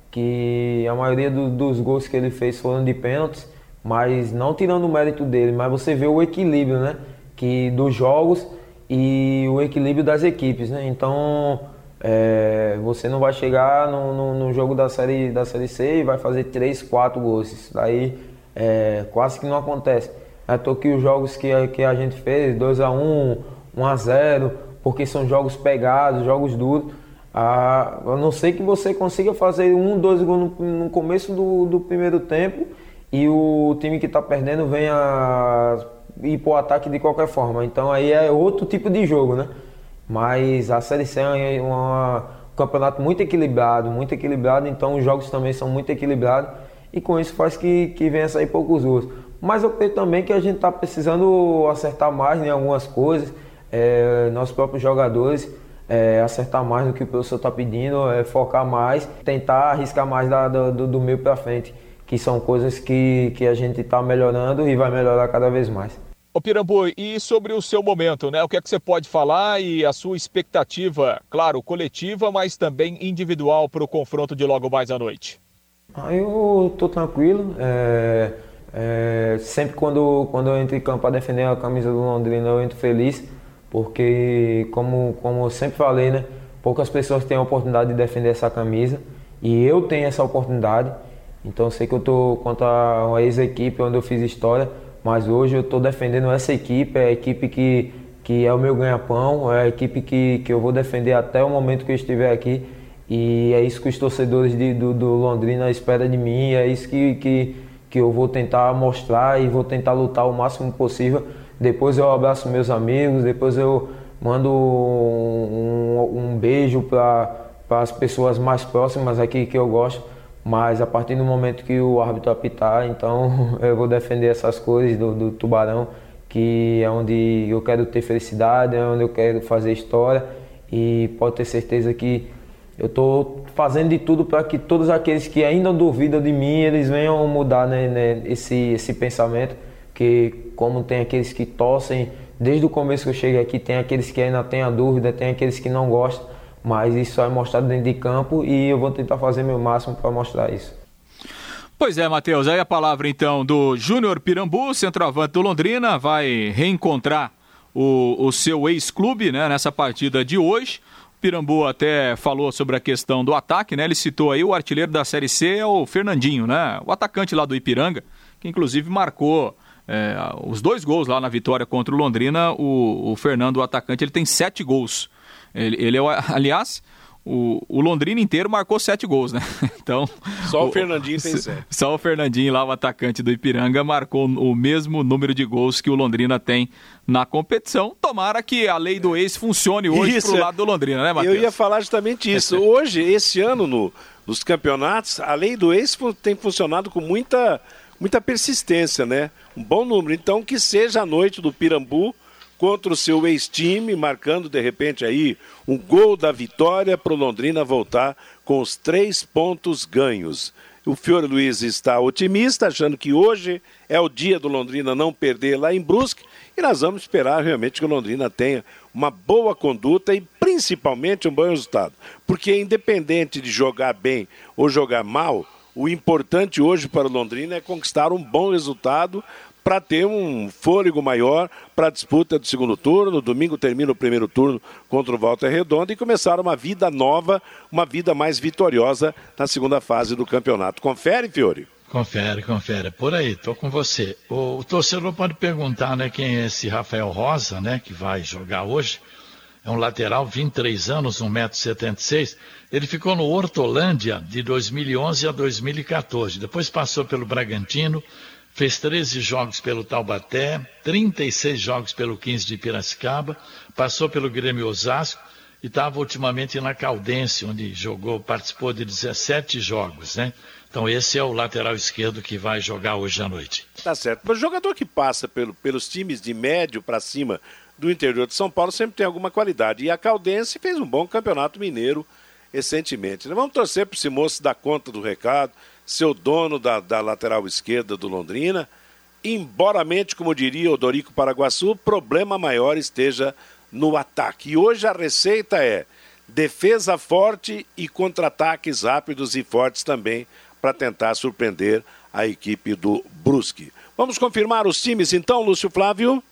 Que a maioria do, dos gols que ele fez foram de pênaltis, mas não tirando o mérito dele, mas você vê o equilíbrio, né? Que dos jogos e o equilíbrio das equipes, né? Então. É, você não vai chegar no, no, no, jogo da série, da série C e vai fazer 3, 4 gols. Isso daí é, quase que não acontece. É que os jogos que, que a gente fez, 2 a 1 1 a 0 porque são jogos pegados, jogos duros. Ah, a não ser que você consiga fazer um, dois gols no, no começo do, do, primeiro tempo e o time que está perdendo venha ir para o ataque de qualquer forma. Então aí é outro tipo de jogo, né? Mas a Série C é uma, um campeonato muito equilibrado, muito equilibrado, então os jogos também são muito equilibrados e com isso faz que, que venha sair poucos gols. Mas eu creio também que a gente está precisando acertar mais em algumas coisas. É, nossos próprios jogadores é, acertar mais do que o professor está pedindo, é, focar mais, tentar arriscar mais da, do, do meio para frente, que são coisas que, que a gente está melhorando e vai melhorar cada vez mais. Ô Pirambu, e sobre o seu momento, né? O que é que você pode falar e a sua expectativa, claro, coletiva, mas também individual para o confronto de logo mais à noite? Ah, eu tô tranquilo. É, é, sempre quando, quando eu entro em campo para defender a camisa do Londrina, eu entro feliz, porque como, como eu sempre falei, né? Poucas pessoas têm a oportunidade de defender essa camisa e eu tenho essa oportunidade. Então sei que eu tô contra uma ex-equipe onde eu fiz história mas hoje eu estou defendendo essa equipe, é a equipe que, que é o meu ganha-pão, é a equipe que, que eu vou defender até o momento que eu estiver aqui. E é isso que os torcedores de, do, do, Londrina esperam de mim, é isso que, que, que eu vou tentar mostrar e vou tentar lutar o máximo possível. Depois eu abraço meus amigos, depois eu mando um, um, beijo para as pessoas mais próximas aqui que eu gosto mas a partir do momento que o árbitro apitar, então eu vou defender essas coisas do, do Tubarão, que é onde eu quero ter felicidade, é onde eu quero fazer história e pode ter certeza que eu estou fazendo de tudo para que todos aqueles que ainda duvidam de mim, eles venham mudar né, né, esse, esse pensamento, que como tem aqueles que torcem, desde o começo que eu cheguei aqui, tem aqueles que ainda têm a dúvida, tem aqueles que não gostam, mas isso é mostrado dentro de campo e eu vou tentar fazer meu máximo para mostrar isso. Pois é, Matheus, aí a palavra então do Júnior Pirambu, centroavante do Londrina, vai reencontrar o, o seu ex-clube né, nessa partida de hoje. Pirambu até falou sobre a questão do ataque, né? Ele citou aí o artilheiro da Série C é o Fernandinho, né? O atacante lá do Ipiranga, que inclusive marcou é, os dois gols lá na vitória contra o Londrina. O, o Fernando, o atacante, ele tem sete gols ele, ele é, aliás, o, o, Londrina inteiro marcou sete gols, né? Então. Só o, o Fernandinho tem sete. Só o Fernandinho, lá, o atacante do Ipiranga, marcou o mesmo número de gols que o Londrina tem na competição. Tomara que a lei do ex funcione hoje isso, pro é. lado do Londrina, né, Matheus? Eu ia falar justamente isso. Hoje, esse ano, no, nos campeonatos, a lei do ex tem funcionado com muita, muita persistência, né? Um bom número. Então, que seja a noite do Pirambu contra o seu ex-time, marcando de repente aí um gol da vitória para o Londrina voltar com os três pontos ganhos. O Fiore Luiz está otimista, achando que hoje é o dia do Londrina não perder lá em Brusque e nós vamos esperar realmente que o Londrina tenha uma boa conduta e principalmente um bom resultado. Porque independente de jogar bem ou jogar mal, o importante hoje para o Londrina é conquistar um bom resultado para ter um fôlego maior para a disputa do segundo turno. Domingo termina o primeiro turno contra o Walter Redondo e começar uma vida nova, uma vida mais vitoriosa na segunda fase do campeonato. Confere, Fiore? Confere, confere. Por aí, estou com você. O, o, torcedor pode perguntar, né, quem é esse Rafael Rosa, né, que vai jogar hoje. É um lateral, 23 anos, 1,76m. Ele ficou no Hortolândia de 2011 a 2014. Depois passou pelo Bragantino, fez 13 jogos pelo Taubaté, 36 jogos pelo 15 de Piracicaba, passou pelo Grêmio Osasco e estava ultimamente na Caldense, onde jogou, participou de 17 jogos, né? Então esse é o lateral esquerdo que vai jogar hoje à noite. Tá certo. O jogador que passa pelo, pelos times de médio para cima do interior de São Paulo sempre tem alguma qualidade. E a Caldense fez um bom campeonato mineiro recentemente. Vamos torcer para esse moço dar conta do recado, seu dono da, da lateral esquerda do Londrina. Embora mente, como diria o Dorico Paraguaçu, o problema maior esteja no ataque. E hoje a receita é defesa forte e contra-ataques rápidos e fortes também para tentar surpreender a equipe do Brusque. Vamos confirmar os times então, Lúcio Flávio?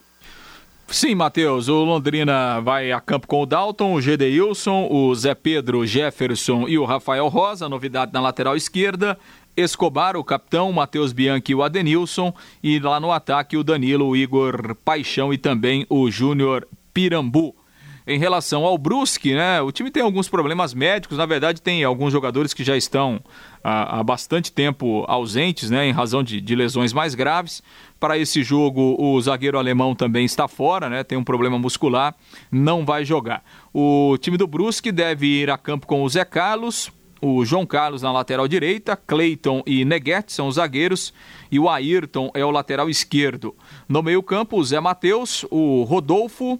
Sim, Matheus. O Londrina vai a campo com o Dalton, o Gedeilson, o Zé Pedro, Jefferson e o Rafael Rosa. Novidade na lateral esquerda. Escobar, o capitão, Matheus Bianchi e o Adenilson. E lá no ataque o Danilo, o Igor Paixão e também o Júnior Pirambu. Em relação ao Brusque, né? O time tem alguns problemas médicos. Na verdade, tem alguns jogadores que já estão há, há bastante tempo ausentes, né? Em razão de, de lesões mais graves. Para esse jogo, o zagueiro alemão também está fora, né? Tem um problema muscular, não vai jogar. O time do Brusque deve ir a campo com o Zé Carlos, o João Carlos na lateral direita, Cleiton e Neguete são os zagueiros e o Ayrton é o lateral esquerdo. No meio-campo, o Zé Matheus, o Rodolfo,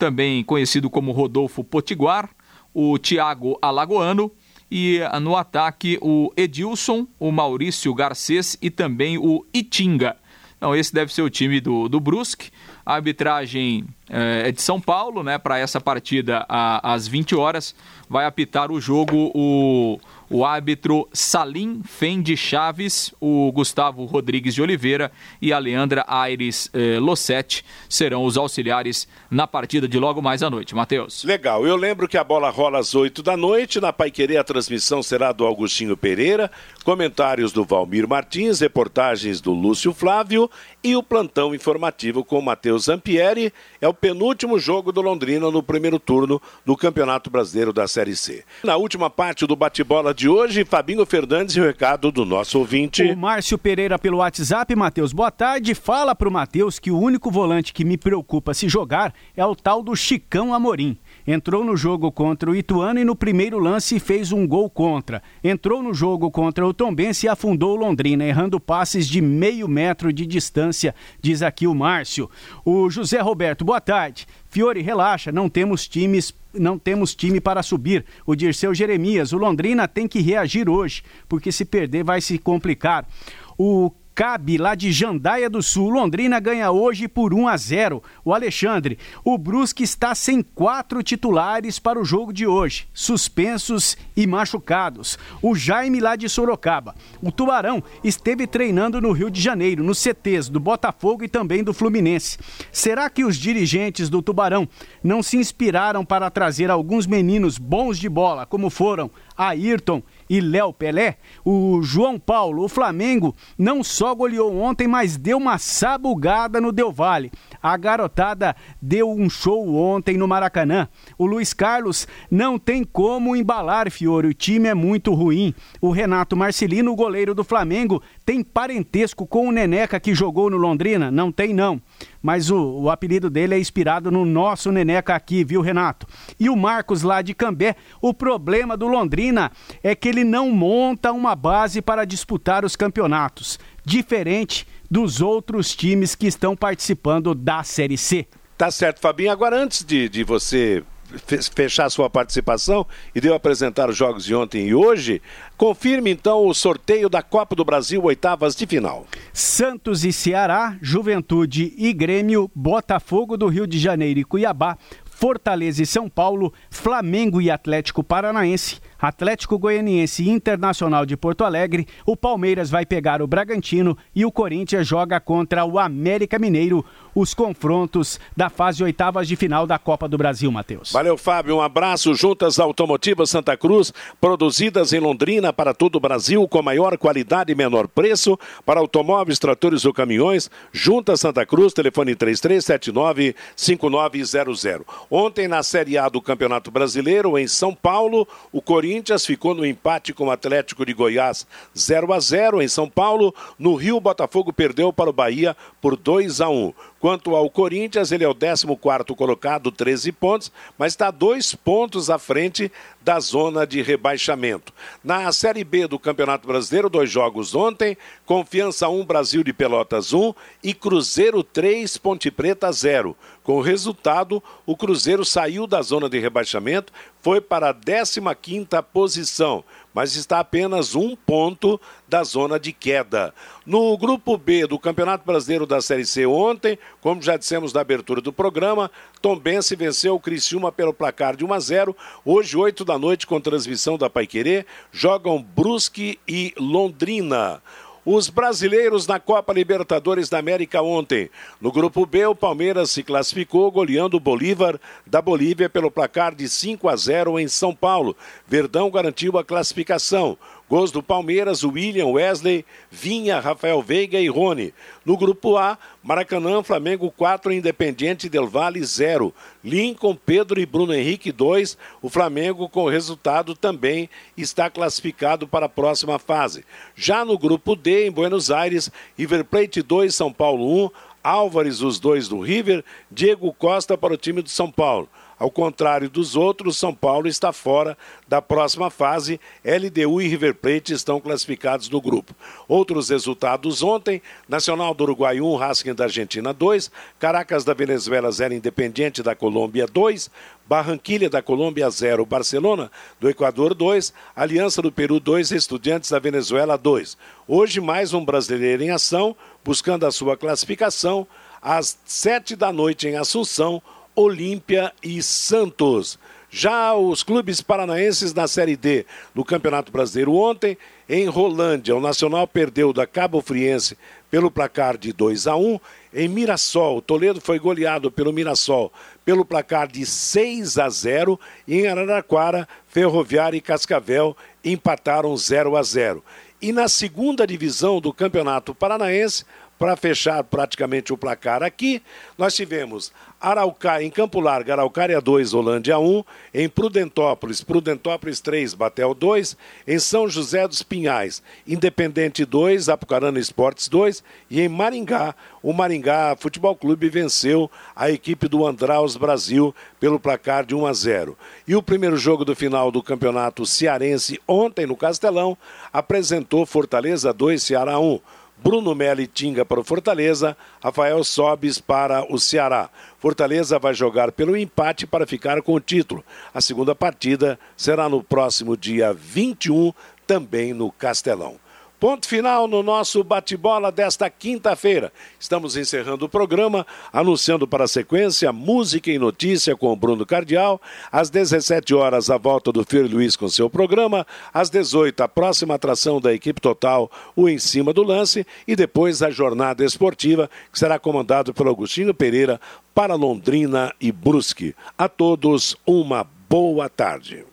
também conhecido como Rodolfo Potiguar, o Thiago Alagoano e ah, no ataque o Edilson, o Maurício Garcês e também o Itinga. Então, esse deve ser o time do, do Brusque. A arbitragem eh, é de São Paulo, né? Para essa partida a, às 20 horas. Vai apitar o jogo o o árbitro Salim Fendi Chaves, o Gustavo Rodrigues de Oliveira e a Leandra Aires eh, Lossetti serão os auxiliares na partida de logo mais à noite. Matheus. Legal, eu lembro que a bola rola às 8 da noite, na Paiquerê a transmissão será do Augustinho Pereira, comentários do Valmir Martins, reportagens do Lúcio Flávio e o plantão informativo com o Matheus Zampieri. É o penúltimo jogo do Londrina no primeiro turno do Campeonato Brasileiro da Série C. Na última parte do bate-bola de hoje, Fabinho Fernandes e o recado do nosso ouvinte. O Márcio Pereira pelo WhatsApp, Matheus, boa tarde. Fala pro Matheus que o único volante que me preocupa se jogar é o tal do Chicão Amorim. Entrou no jogo contra o Ituano e no primeiro lance fez um gol contra. Entrou no jogo contra o Tombense e afundou o Londrina, errando passes de meio metro de distância, diz aqui o Márcio. O José Roberto, boa tarde. Fiore, relaxa, não temos times não temos time para subir. O Dirceu Jeremias, o Londrina tem que reagir hoje, porque se perder vai se complicar. O Cabe, lá de Jandaia do Sul. Londrina ganha hoje por 1 a 0. O Alexandre, o Brusque está sem quatro titulares para o jogo de hoje, suspensos e machucados. O Jaime, lá de Sorocaba. O Tubarão esteve treinando no Rio de Janeiro, nos CTs do Botafogo e também do Fluminense. Será que os dirigentes do Tubarão não se inspiraram para trazer alguns meninos bons de bola, como foram Ayrton e Léo Pelé, o João Paulo, o Flamengo, não só goleou ontem, mas deu uma sabugada no Del Valle. A garotada deu um show ontem no Maracanã. O Luiz Carlos não tem como embalar, Fiore. O time é muito ruim. O Renato Marcelino, goleiro do Flamengo, tem parentesco com o Neneca que jogou no Londrina? Não tem, não. Mas o, o apelido dele é inspirado no nosso Neneca aqui, viu, Renato? E o Marcos lá de Cambé, o problema do Londrina é que ele não monta uma base para disputar os campeonatos. Diferente dos outros times que estão participando da Série C. Tá certo, Fabinho. Agora, antes de, de você fechar sua participação e deu apresentar os jogos de ontem e hoje, confirme então o sorteio da Copa do Brasil, oitavas de final. Santos e Ceará, Juventude e Grêmio, Botafogo do Rio de Janeiro e Cuiabá, Fortaleza e São Paulo, Flamengo e Atlético Paranaense, Atlético Goianiense Internacional de Porto Alegre, o Palmeiras vai pegar o Bragantino e o Corinthians joga contra o América Mineiro os confrontos da fase oitavas de final da Copa do Brasil, Matheus. Valeu, Fábio. Um abraço. Juntas Automotivas Santa Cruz, produzidas em Londrina para todo o Brasil, com maior qualidade e menor preço, para automóveis, tratores ou caminhões. Juntas Santa Cruz, telefone 3379-5900. Ontem, na Série A do Campeonato Brasileiro, em São Paulo, o Corinthians ficou no empate com o Atlético de Goiás 0 a 0 em São Paulo. No Rio, o Botafogo perdeu para o Bahia por 2 a 1. Quanto ao Corinthians, ele é o 14 colocado, 13 pontos, mas está dois pontos à frente da zona de rebaixamento. Na Série B do Campeonato Brasileiro, dois jogos ontem: Confiança 1, Brasil de Pelotas 1 e Cruzeiro 3, Ponte Preta 0. Com o resultado, o Cruzeiro saiu da zona de rebaixamento, foi para a 15 posição mas está apenas um ponto da zona de queda. No grupo B do Campeonato Brasileiro da Série C ontem, como já dissemos na abertura do programa, Tombense venceu o Criciúma pelo placar de 1 a 0. Hoje, 8 da noite, com transmissão da Paiquerê, jogam Brusque e Londrina os brasileiros na Copa Libertadores da América ontem. No grupo B, o Palmeiras se classificou goleando o Bolívar da Bolívia pelo placar de 5 a 0 em São Paulo. Verdão garantiu a classificação. Gols do Palmeiras, William, Wesley, Vinha, Rafael Veiga e Rony. No grupo A, Maracanã, Flamengo 4, Independiente Del Valle 0. Lincoln, Pedro e Bruno Henrique 2. O Flamengo, com o resultado, também está classificado para a próxima fase. Já no grupo D, em Buenos Aires, River Plate 2, São Paulo 1. Álvares, os dois do River. Diego Costa para o time do São Paulo. Ao contrário dos outros, São Paulo está fora da próxima fase. LDU e River Plate estão classificados no grupo. Outros resultados ontem: Nacional do Uruguai 1, Racing da Argentina 2, Caracas da Venezuela 0, Independiente da Colômbia 2, Barranquilha da Colômbia 0, Barcelona do Equador 2, Aliança do Peru 2, Estudiantes da Venezuela 2. Hoje mais um brasileiro em ação, buscando a sua classificação, às sete da noite em Assunção, Olímpia e Santos. Já os clubes paranaenses na Série D no Campeonato Brasileiro ontem, em Rolândia, o Nacional perdeu da Cabo Friense pelo placar de 2 a 1. Em Mirassol, Toledo foi goleado pelo Mirassol pelo placar de 6 a 0 e em Araraquara, Ferroviária e Cascavel empataram 0 a 0. E na segunda divisão do Campeonato Paranaense, para fechar praticamente o placar aqui, nós tivemos Araucária, em Campo Largo, Araucária 2, Holândia 1, em Prudentópolis, Prudentópolis 3, Batel 2, em São José dos Pinhais, Independente 2, Apucarana Esportes 2 e em Maringá, o Maringá Futebol Clube venceu a equipe do Andraus Brasil pelo placar de 1 a 0. E o primeiro jogo do final do Campeonato Cearense ontem no Castelão apresentou Fortaleza 2, Ceará 1. Bruno Meli Tinga para o Fortaleza, Rafael Sobis para o Ceará. Fortaleza vai jogar pelo empate para ficar com o título. A segunda partida será no próximo dia 21, também no Castelão. Ponto final no nosso bate-bola desta quinta-feira. Estamos encerrando o programa, anunciando para a sequência música e notícia com o Bruno Cardial. Às 17 horas, a volta do Filho Luiz com seu programa. Às 18, a próxima atração da equipe total, o Em Cima do Lance. E depois a jornada esportiva, que será comandado pelo Agostinho Pereira para Londrina e Brusque. A todos, uma boa tarde.